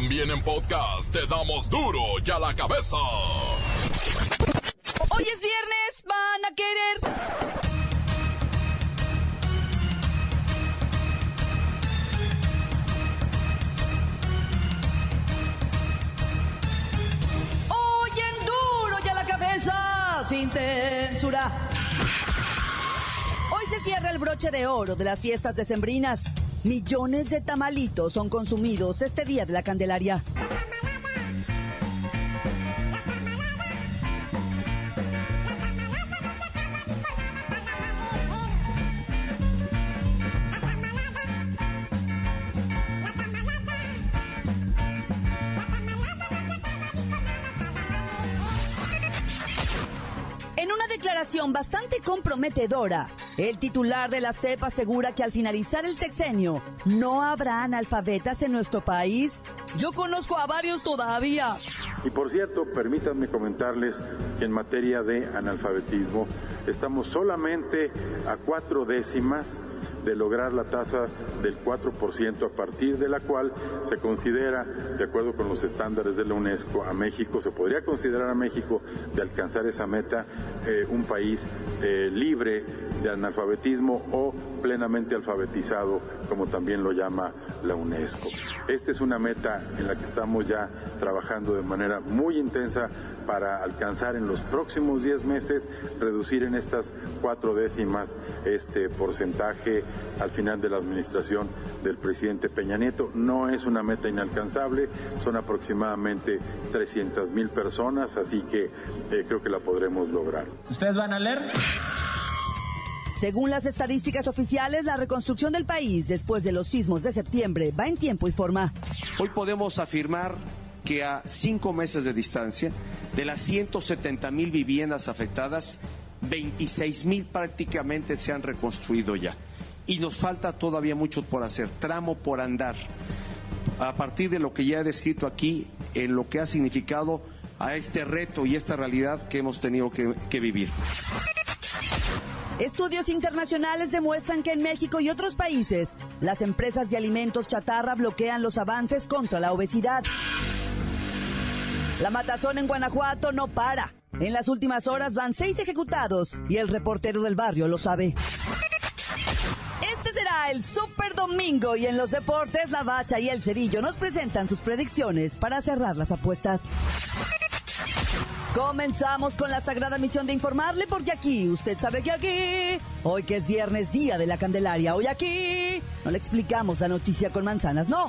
También en podcast te damos duro y a la cabeza. Hoy es viernes, van a querer. Hoy duro y a la cabeza, sin censura. Hoy se cierra el broche de oro de las fiestas decembrinas. Millones de tamalitos son consumidos este día de la Candelaria. Declaración bastante comprometedora, el titular de la CEP asegura que al finalizar el sexenio no habrá analfabetas en nuestro país. Yo conozco a varios todavía. Y por cierto, permítanme comentarles que en materia de analfabetismo estamos solamente a cuatro décimas de lograr la tasa del 4% a partir de la cual se considera, de acuerdo con los estándares de la UNESCO, a México, se podría considerar a México de alcanzar esa meta eh, un país eh, libre de analfabetismo o plenamente alfabetizado, como también lo llama la UNESCO. Esta es una meta en la que estamos ya trabajando de manera muy intensa para alcanzar en los próximos 10 meses, reducir en estas cuatro décimas este porcentaje al final de la administración del presidente Peña Nieto. No es una meta inalcanzable, son aproximadamente 300 mil personas, así que eh, creo que la podremos lograr. ¿Ustedes van a leer? Según las estadísticas oficiales, la reconstrucción del país después de los sismos de septiembre va en tiempo y forma. Hoy podemos afirmar que a cinco meses de distancia, de las 170 mil viviendas afectadas, 26 mil prácticamente se han reconstruido ya. Y nos falta todavía mucho por hacer, tramo por andar. A partir de lo que ya he descrito aquí, en lo que ha significado a este reto y esta realidad que hemos tenido que, que vivir. Estudios internacionales demuestran que en México y otros países, las empresas de alimentos chatarra bloquean los avances contra la obesidad. La matazón en Guanajuato no para. En las últimas horas van seis ejecutados y el reportero del barrio lo sabe. Este será el Super Domingo y en los deportes la Bacha y el Cerillo nos presentan sus predicciones para cerrar las apuestas. Comenzamos con la sagrada misión de informarle porque aquí, usted sabe que aquí, hoy que es viernes día de la Candelaria, hoy aquí, no le explicamos la noticia con manzanas, no.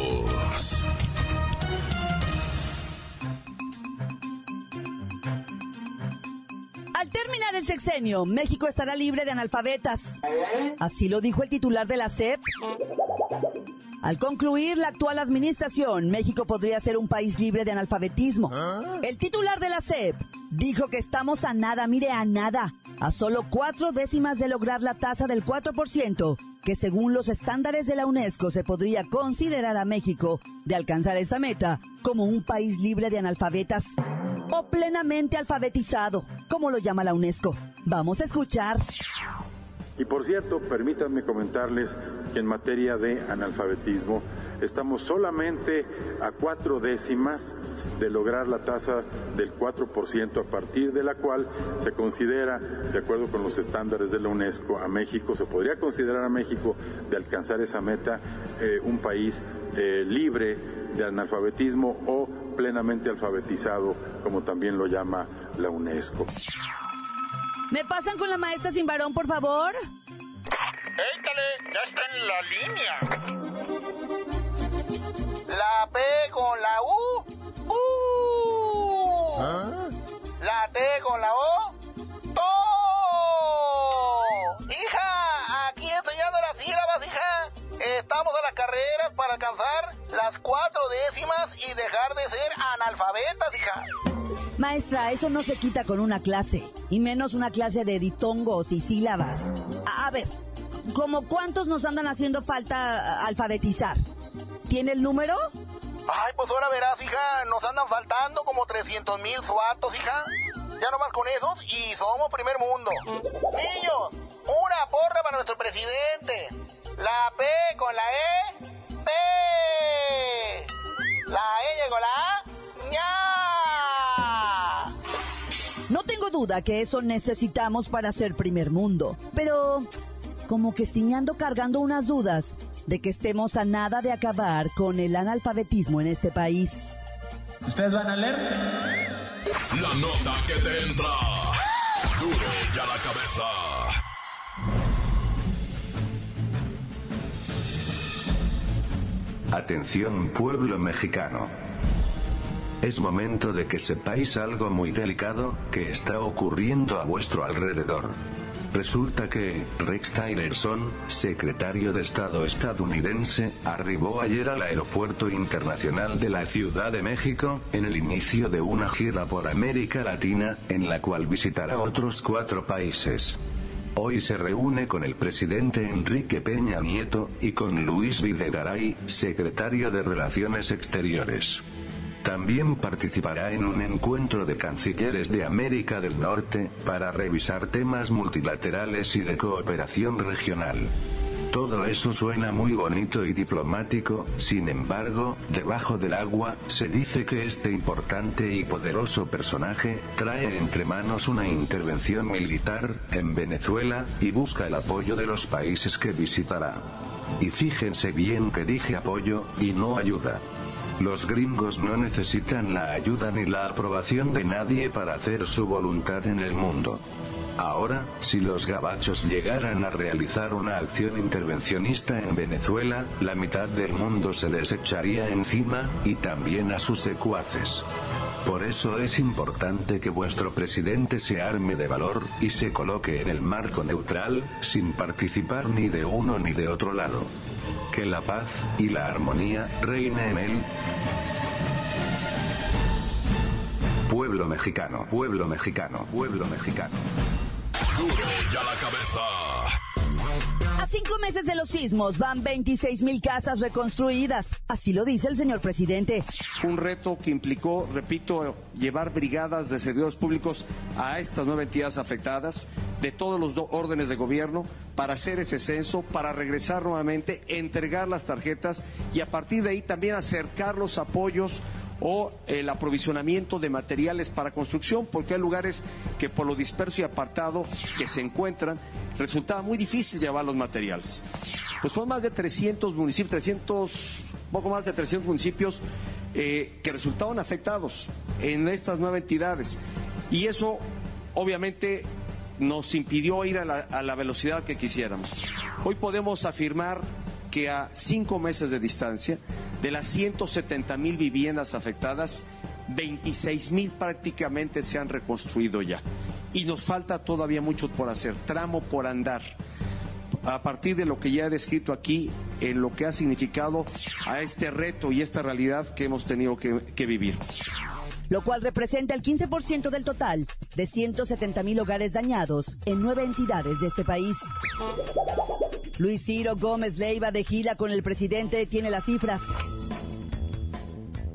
Al terminar el sexenio, México estará libre de analfabetas. Así lo dijo el titular de la CEP. Al concluir la actual administración, México podría ser un país libre de analfabetismo. El titular de la CEP dijo que estamos a nada, mire, a nada, a solo cuatro décimas de lograr la tasa del 4%, que según los estándares de la UNESCO se podría considerar a México de alcanzar esta meta como un país libre de analfabetas o plenamente alfabetizado, como lo llama la UNESCO. Vamos a escuchar. Y por cierto, permítanme comentarles que en materia de analfabetismo estamos solamente a cuatro décimas de lograr la tasa del 4% a partir de la cual se considera, de acuerdo con los estándares de la UNESCO, a México, se podría considerar a México de alcanzar esa meta eh, un país eh, libre de analfabetismo o plenamente alfabetizado, como también lo llama la UNESCO. ¿Me pasan con la maestra sin varón, por favor? Éítale, ya está en la línea. La P con la U. ¡Uh! La T con la O. ¡To! Hija, aquí enseñando las sílabas, hija. Estamos en las carreras para alcanzar la las cuatro décimas y dejar de ser analfabetas, hija. Maestra, eso no se quita con una clase, y menos una clase de ditongos y sílabas. A, ver, ¿como cuántos nos andan haciendo falta alfabetizar? ¿Tiene el número? Ay, pues ahora verás, hija, nos andan faltando como 300 mil suatos, hija. Ya nomás con esos y somos primer mundo. Niños, una porra para nuestro presidente. La P con la E, P. La E con la A, ña. No tengo duda que eso necesitamos para ser primer mundo, pero como que estoy cargando unas dudas de que estemos a nada de acabar con el analfabetismo en este país. ¿Ustedes van a leer? La nota que te entra. Duro ya la cabeza. Atención pueblo mexicano. Es momento de que sepáis algo muy delicado que está ocurriendo a vuestro alrededor. Resulta que, Rex Tillerson, secretario de Estado estadounidense, arribó ayer al Aeropuerto Internacional de la Ciudad de México, en el inicio de una gira por América Latina, en la cual visitará otros cuatro países. Hoy se reúne con el presidente Enrique Peña Nieto, y con Luis Videgaray, secretario de Relaciones Exteriores. También participará en un encuentro de cancilleres de América del Norte, para revisar temas multilaterales y de cooperación regional. Todo eso suena muy bonito y diplomático, sin embargo, debajo del agua, se dice que este importante y poderoso personaje, trae entre manos una intervención militar, en Venezuela, y busca el apoyo de los países que visitará. Y fíjense bien que dije apoyo, y no ayuda. Los gringos no necesitan la ayuda ni la aprobación de nadie para hacer su voluntad en el mundo. Ahora, si los gabachos llegaran a realizar una acción intervencionista en Venezuela, la mitad del mundo se les echaría encima, y también a sus secuaces. Por eso es importante que vuestro presidente se arme de valor, y se coloque en el marco neutral, sin participar ni de uno ni de otro lado. Que la paz, y la armonía, reine en él. Pueblo mexicano, pueblo mexicano, pueblo mexicano. Duro ya la cabeza. A cinco meses de los sismos van 26 mil casas reconstruidas. Así lo dice el señor presidente. Un reto que implicó, repito, llevar brigadas de servidores públicos a estas nueve entidades afectadas, de todos los órdenes de gobierno, para hacer ese censo, para regresar nuevamente, entregar las tarjetas y a partir de ahí también acercar los apoyos o el aprovisionamiento de materiales para construcción, porque hay lugares que por lo disperso y apartado que se encuentran, resultaba muy difícil llevar los materiales. Pues fueron más de 300 municipios, 300, poco más de 300 municipios eh, que resultaron afectados en estas nueve entidades. Y eso, obviamente, nos impidió ir a la velocidad que quisiéramos. Hoy podemos afirmar que a cinco meses de distancia, de las 170 mil viviendas afectadas, 26 mil prácticamente se han reconstruido ya. Y nos falta todavía mucho por hacer, tramo por andar. A partir de lo que ya he descrito aquí, en lo que ha significado a este reto y esta realidad que hemos tenido que, que vivir. lo cual representa el 15% del total de 170 mil hogares dañados en nueve entidades de este país. Luis Ciro Gómez Leiva de gira con el presidente tiene las cifras.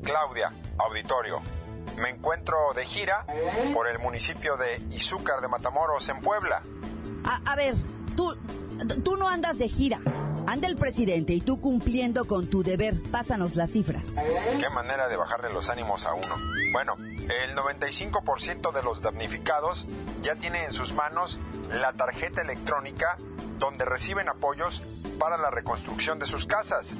Claudia, auditorio. Me encuentro de gira por el municipio de Izúcar de Matamoros, en Puebla. A, a ver, tú, tú no andas de gira. Anda el presidente y tú cumpliendo con tu deber. Pásanos las cifras. Qué manera de bajarle los ánimos a uno. Bueno, el 95% de los damnificados ya tiene en sus manos la tarjeta electrónica donde reciben apoyos para la reconstrucción de sus casas.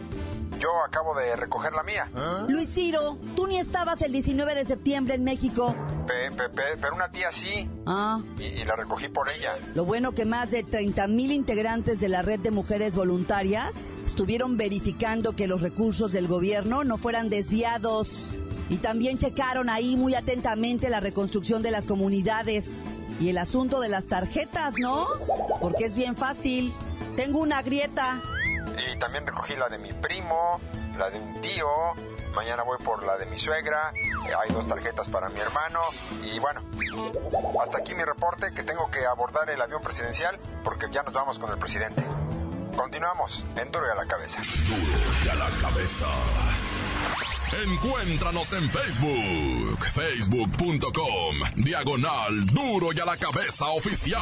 Yo acabo de recoger la mía. Luis Ciro, tú ni estabas el 19 de septiembre en México. Pe- pe- pe- pero una tía sí, Ah, y, y la recogí por ella. Lo bueno que más de 30 mil integrantes de la red de mujeres voluntarias estuvieron verificando que los recursos del gobierno no fueran desviados. Y también checaron ahí muy atentamente la reconstrucción de las comunidades. Y el asunto de las tarjetas, ¿no? Porque es bien fácil. Tengo una grieta. También recogí la de mi primo, la de un tío, mañana voy por la de mi suegra, hay dos tarjetas para mi hermano y bueno, hasta aquí mi reporte que tengo que abordar el avión presidencial porque ya nos vamos con el presidente. Continuamos en Duro y a la cabeza. Duro y a la cabeza. Encuéntranos en Facebook, facebook.com, diagonal Duro y a la cabeza oficial.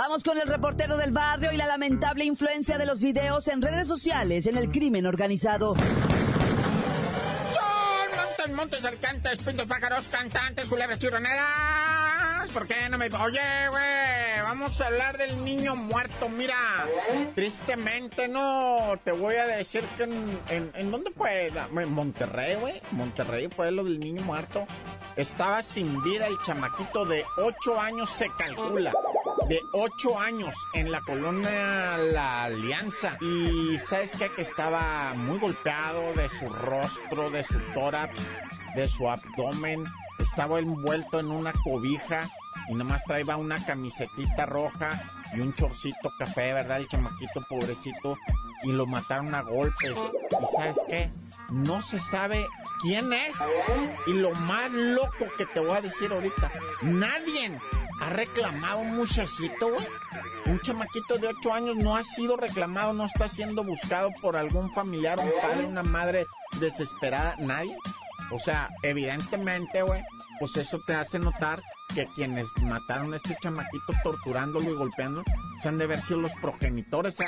Vamos con el reportero del barrio y la lamentable influencia de los videos en redes sociales en el crimen organizado. Son montes, montes, alcantes, pintos, pájaros, cantantes, culebras, chirroneras. ¿Por qué no me... Oye, güey, vamos a hablar del niño muerto. Mira, tristemente no, te voy a decir que en... ¿En, en dónde fue? En Monterrey, güey. Monterrey fue lo del niño muerto. Estaba sin vida el chamaquito de 8 años, se calcula de 8 años en la colonia La Alianza. Y sabes qué? Que estaba muy golpeado de su rostro, de su tórax, de su abdomen. Estaba envuelto en una cobija y nomás traía una camisetita roja y un chorcito café, ¿verdad? El chamaquito pobrecito. Y lo mataron a golpes. ¿Y sabes qué? No se sabe quién es. Y lo más loco que te voy a decir ahorita, nadie ha reclamado un muchachito, güey. Un chamaquito de 8 años no ha sido reclamado, no está siendo buscado por algún familiar, un padre, una madre desesperada, nadie. O sea, evidentemente, güey, pues eso te hace notar que quienes mataron a este chamaquito torturándolo y golpeándolo, se han de haber sido los progenitores, ¿eh?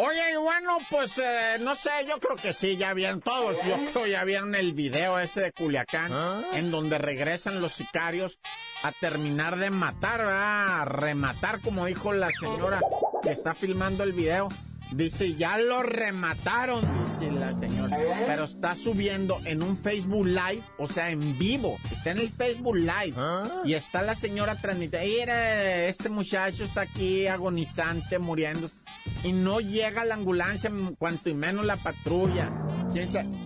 Oye, y bueno, pues eh, no sé, yo creo que sí, ya vieron todos, yo creo ya vieron el video ese de Culiacán, en donde regresan los sicarios a terminar de matar, a rematar, como dijo la señora que está filmando el video. Dice, ya lo remataron, dice la señora. Pero está subiendo en un Facebook Live, o sea, en vivo. Está en el Facebook Live. Y está la señora transmitiendo. Mira, este muchacho está aquí agonizante, muriendo. Y no llega la ambulancia, cuanto y menos la patrulla.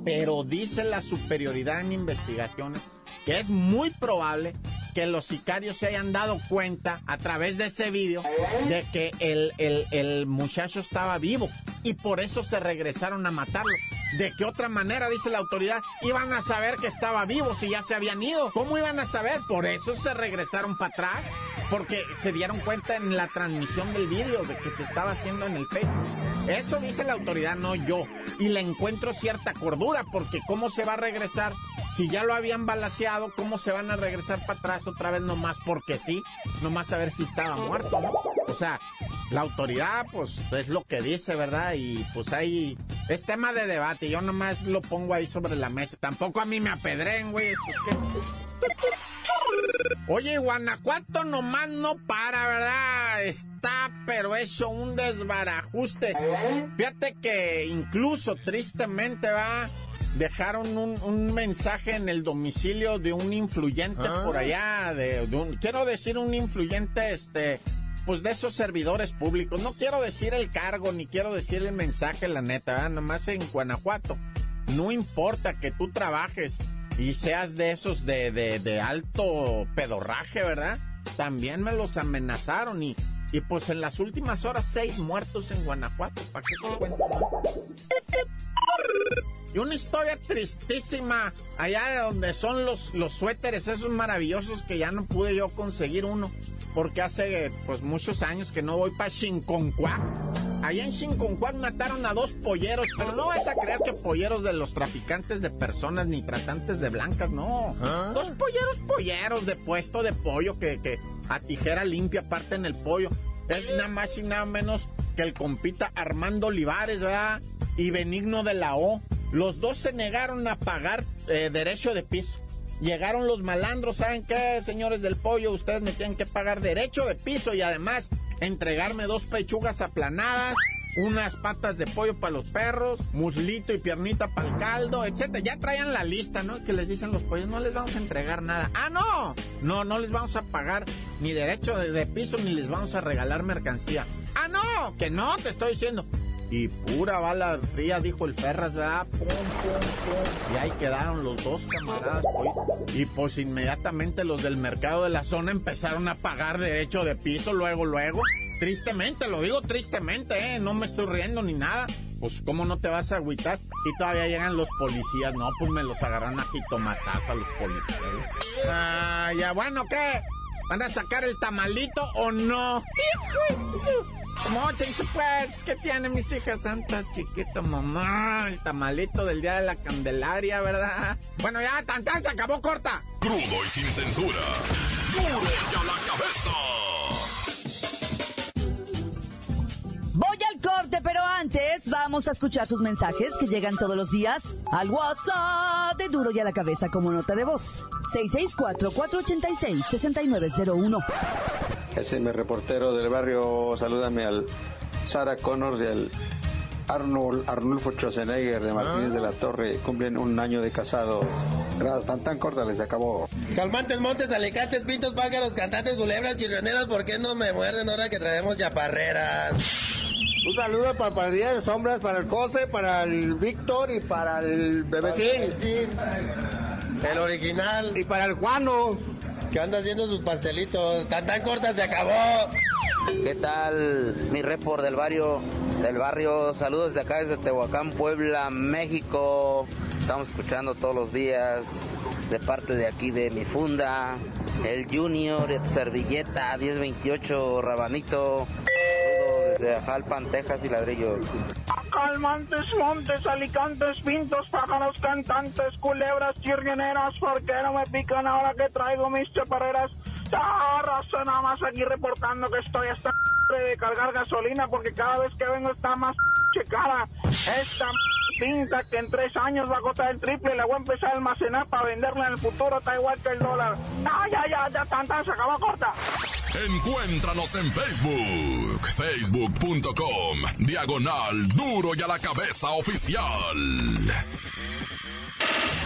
Pero dice la superioridad en investigaciones que es muy probable que los sicarios se hayan dado cuenta a través de ese vídeo de que el, el, muchacho estaba vivo y por eso se regresaron a matarlo. ¿De qué otra manera, dice la autoridad, iban a saber que estaba vivo si ya se habían ido? ¿Cómo iban a saber? Por eso se regresaron para atrás, porque se dieron cuenta en la transmisión del vídeo de que se estaba haciendo en el Facebook. Eso dice la autoridad, no yo. Y le encuentro cierta cordura, porque ¿cómo se va a regresar si ya lo habían balaseado, ¿cómo se van a regresar para atrás otra vez nomás porque sí? Nomás a ver si estaba muerto, ¿no? O sea, la autoridad, pues, es lo que dice, ¿verdad? Y pues ahí es tema de debate. Yo nomás lo pongo ahí sobre la mesa. Tampoco a mí me apedren, güey. Oye, Guanajuato nomás no para, ¿verdad? Está, pero hecho un desbarajuste. Fíjate que incluso tristemente va dejaron un, un, mensaje en el domicilio de un influyente por allá, de, de, un, quiero decir un influyente, este, pues de esos servidores públicos. No quiero decir el cargo, ni quiero decir el mensaje, la neta, ¿verdad? nomás en Guanajuato. No importa que tú trabajes y seas de esos de, de, de alto pedorraje, ¿verdad? También me los amenazaron y, y pues en las últimas horas seis muertos en Guanajuato. ¿Para qué se cuenta? Y una historia tristísima allá de donde son los, los suéteres esos maravillosos que ya no pude yo conseguir uno. Porque hace pues muchos años que no voy para Chinconcuac. Allá en Chinconcuac mataron a dos polleros, pero no vas a creer que polleros de los traficantes de personas ni tratantes de blancas, no. Dos polleros polleros de puesto de pollo que, que a tijera limpia parten el pollo. Es nada más y nada menos que el compita Armando Olivares, ¿verdad? Y Benigno de la O. Los dos se negaron a pagar eh, derecho de piso. Llegaron los malandros, ¿saben qué, señores del pollo? Ustedes me tienen que pagar derecho de piso y además entregarme dos pechugas aplanadas unas patas de pollo para los perros, muslito y piernita para el caldo, etcétera. Ya traían la lista, ¿no? Que les dicen los pollos, no les vamos a entregar nada. Ah, no, no, no les vamos a pagar ni derecho de, piso ni les vamos a regalar mercancía. Ah, no, que no, te estoy diciendo. Y pura bala fría, dijo el Ferras. Y ahí quedaron los dos camaradas. Y pues inmediatamente los del mercado de la zona empezaron a pagar derecho de piso, luego, luego. Tristemente, lo digo tristemente, ¿eh? No me estoy riendo ni nada. Pues, ¿cómo no te vas a agüitar? Y todavía llegan los policías. No, pues me los agarran a jitomatazo a los policías. Ah, ya, bueno, ¿qué? ¿Van a sacar el tamalito o no? Mocha, pues, ¿qué tiene mis hijas santas, chiquito mamá? El tamalito del día de la Candelaria, ¿verdad? Bueno, ya, tan, tan, se acabó corta. Crudo y sin censura. Duro ya la cabeza. Voy al corte, pero antes vamos a escuchar sus mensajes que llegan todos los días al WhatsApp de Duro y a la Cabeza como nota de voz. 664-486-6901. Ese es mi reportero del barrio. Salúdame al Sara Connors y al Arnold, Arnulfo Schwarzenegger de Martínez de la Torre. Cumplen un año de casados. Tan tan corta les acabó. Calmantes, montes, alicantes, pintos, pájaros, cantantes, culebras, chirrioneras, ¿por qué no me muerden ahora que traemos chaparreras? Un saludo para el Día de Sombras, para el José, para el Víctor y para el Bebecín. El original. Y para el Juano, que anda haciendo sus pastelitos. Tan tan corta se acabó. ¿Qué tal? Mi report del barrio, del barrio. Saludos de acá desde Tehuacán, Puebla, México. Estamos escuchando todos los días de parte de aquí de mi funda, el Junior, el Servilleta 1028 Rabanito de Jalpan, Texas y Ladrillo. Calmantes, montes, alicantes, pintos, pájaros, cantantes, culebras, chirrioneras, ¿por qué no me pican ahora que traigo mis chaparreras? Ah, razón, nada más aquí reportando que estoy hasta de cargar gasolina porque cada vez que vengo está más cara. Esta pinta que en tres años va a costar el triple y la voy a empezar a almacenar para venderla en el futuro, está igual que el dólar. Ah, ya, ya, ya, tan, tan, se acabó corta. Encuéntranos en Facebook, facebook.com, diagonal duro y a la cabeza oficial.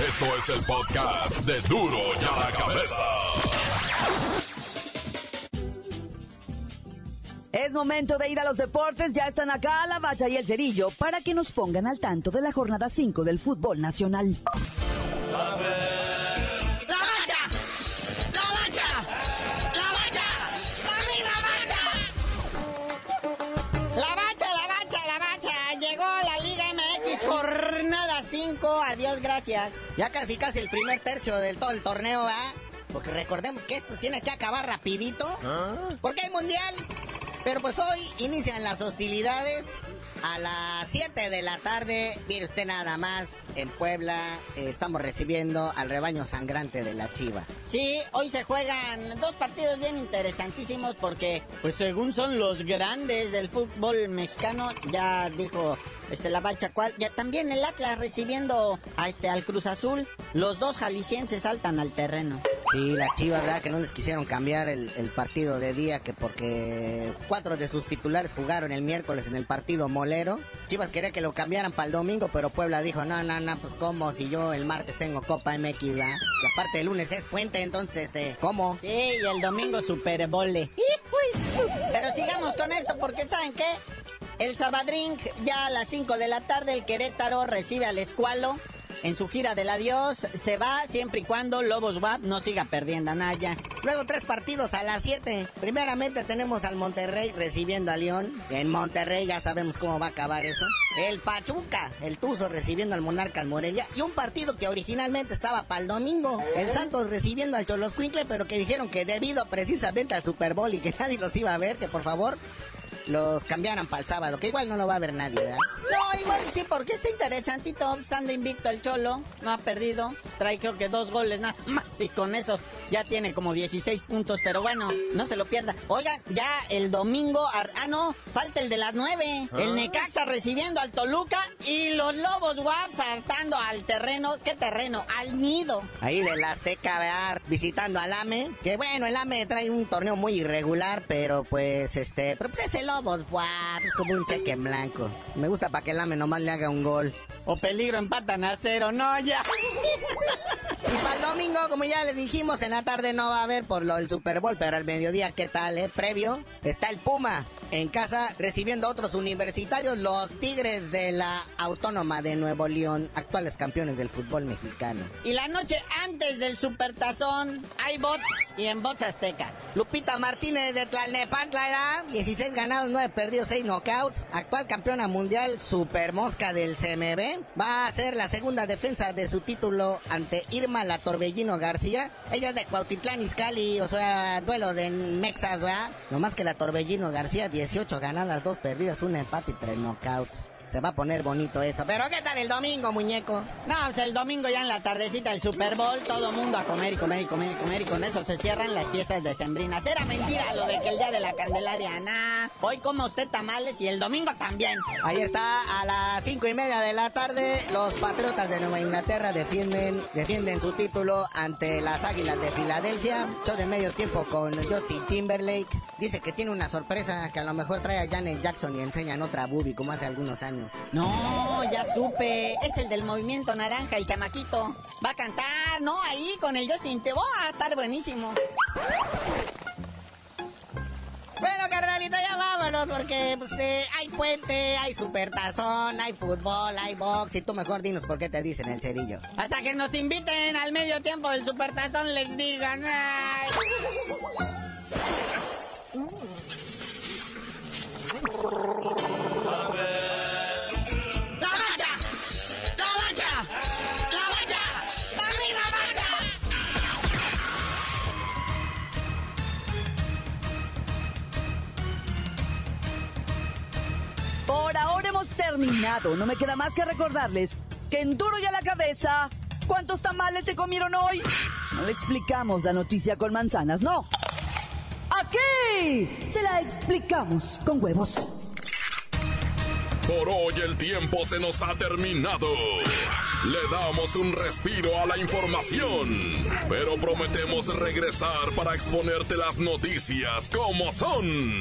Esto es el podcast de duro y a la cabeza. Es momento de ir a los deportes. Ya están acá la Bacha y el Cerillo para que nos pongan al tanto de la jornada 5 del fútbol nacional. adiós, gracias. Ya casi casi el primer tercio del todo el torneo, ¿va? Porque recordemos que esto tiene que acabar rapidito. ¿Ah? Porque hay mundial. Pero pues hoy inician las hostilidades a las 7 de la tarde, mire usted nada más, en Puebla eh, estamos recibiendo al rebaño sangrante de la Chiva. Sí, hoy se juegan dos partidos bien interesantísimos porque, pues según son los grandes del fútbol mexicano, ya dijo este la Bacha cual, ya también el Atlas recibiendo a este al Cruz Azul, los dos jaliscienses saltan al terreno. Sí, la Chivas, ¿verdad? Que no les quisieron cambiar el, el partido de día, que porque cuatro de sus titulares jugaron el miércoles en el partido molero. Chivas quería que lo cambiaran para el domingo, pero Puebla dijo, no, no, no, pues cómo, si yo el martes tengo Copa MX, ¿verdad? Y aparte el lunes es puente, entonces, este, ¿cómo? Sí, y el domingo Super Bole. Pero sigamos con esto, porque ¿saben qué? El Sabadrink, ya a las 5 de la tarde, el Querétaro recibe al Escualo en su gira del adiós. Se va siempre y cuando Lobos WAP no siga perdiendo a Naya. Luego tres partidos a las 7. Primeramente tenemos al Monterrey recibiendo a León. En Monterrey ya sabemos cómo va a acabar eso. El Pachuca, el Tuzo recibiendo al Monarcas Morelia. Y un partido que originalmente estaba para el domingo. El Santos recibiendo al Cholos Quincle, pero que dijeron que debido precisamente al Super Bowl y que nadie los iba a ver, que por favor los cambiaran para el sábado, que igual no lo va a ver nadie, ¿verdad? No, igual sí, porque está interesantito. Estando invicto el Cholo, no ha perdido. Trae creo que dos goles nada más. Y con eso ya tiene como 16 puntos. Pero bueno, no se lo pierda. Oigan, ya el domingo. Ah, no, falta el de las 9. El Necaxa recibiendo al Toluca. Y los Lobos Guap saltando al terreno. ¿Qué terreno? Al nido. Ahí del Azteca, vear, visitando al AME. Que bueno, el AME trae un torneo muy irregular. Pero pues este. Pero pues ese Lobos Guap es como un cheque en blanco. Me gusta para que el AME nomás le haga un gol. O peligro empatan a cero, no ya. y para el domingo, como ya les dijimos, en la tarde no va a haber por lo del Super Bowl, pero al mediodía, ¿qué tal, eh? Previo, está el Puma en casa recibiendo a otros universitarios, los Tigres de la Autónoma de Nuevo León, actuales campeones del fútbol mexicano. Y la noche antes del Supertazón, hay bots y en bots azteca. Lupita Martínez de Tlalnepantla era 16 ganados, 9 perdidos, 6 knockouts. Actual campeona mundial super mosca del CMB. Va a ser la segunda defensa de su título ante Irma La Torbellino García. Ella es de Cuautitlán Izcalli, o sea, duelo de Mexas, ¿verdad? No más que la Torbellino García 18 ganadas, 2 perdidas, un empate y 3 knockouts. Se va a poner bonito eso. Pero ¿qué tal el domingo, muñeco? No, pues el domingo ya en la tardecita del Super Bowl, todo mundo a comer y comer y comer y comer y con eso se cierran las fiestas decembrinas. Era mentira lo de que el día de la Candelaria, nah. Hoy come usted tamales y el domingo también. Ahí está, a las cinco y media de la tarde, los Patriotas de Nueva Inglaterra defienden, defienden su título ante las Águilas de Filadelfia. Show de medio tiempo con Justin Timberlake. Dice que tiene una sorpresa que a lo mejor trae a Janet Jackson y enseñan otra boobie como hace algunos años. No, ya supe. Es el del movimiento naranja, el chamaquito. Va a cantar, ¿no? Ahí con el Justin. Te va a estar buenísimo. Bueno, carnalito, ya vámonos, porque pues, eh, hay puente, hay supertazón, hay fútbol, hay box, y tú mejor dinos por qué te dicen el cerillo. Hasta que nos inviten al medio tiempo del supertazón, les digan. Ay. No me queda más que recordarles que en duro y a la cabeza, ¿cuántos tamales se comieron hoy? No le explicamos la noticia con manzanas, no. Aquí se la explicamos con huevos. Por hoy el tiempo se nos ha terminado. Le damos un respiro a la información, pero prometemos regresar para exponerte las noticias como son.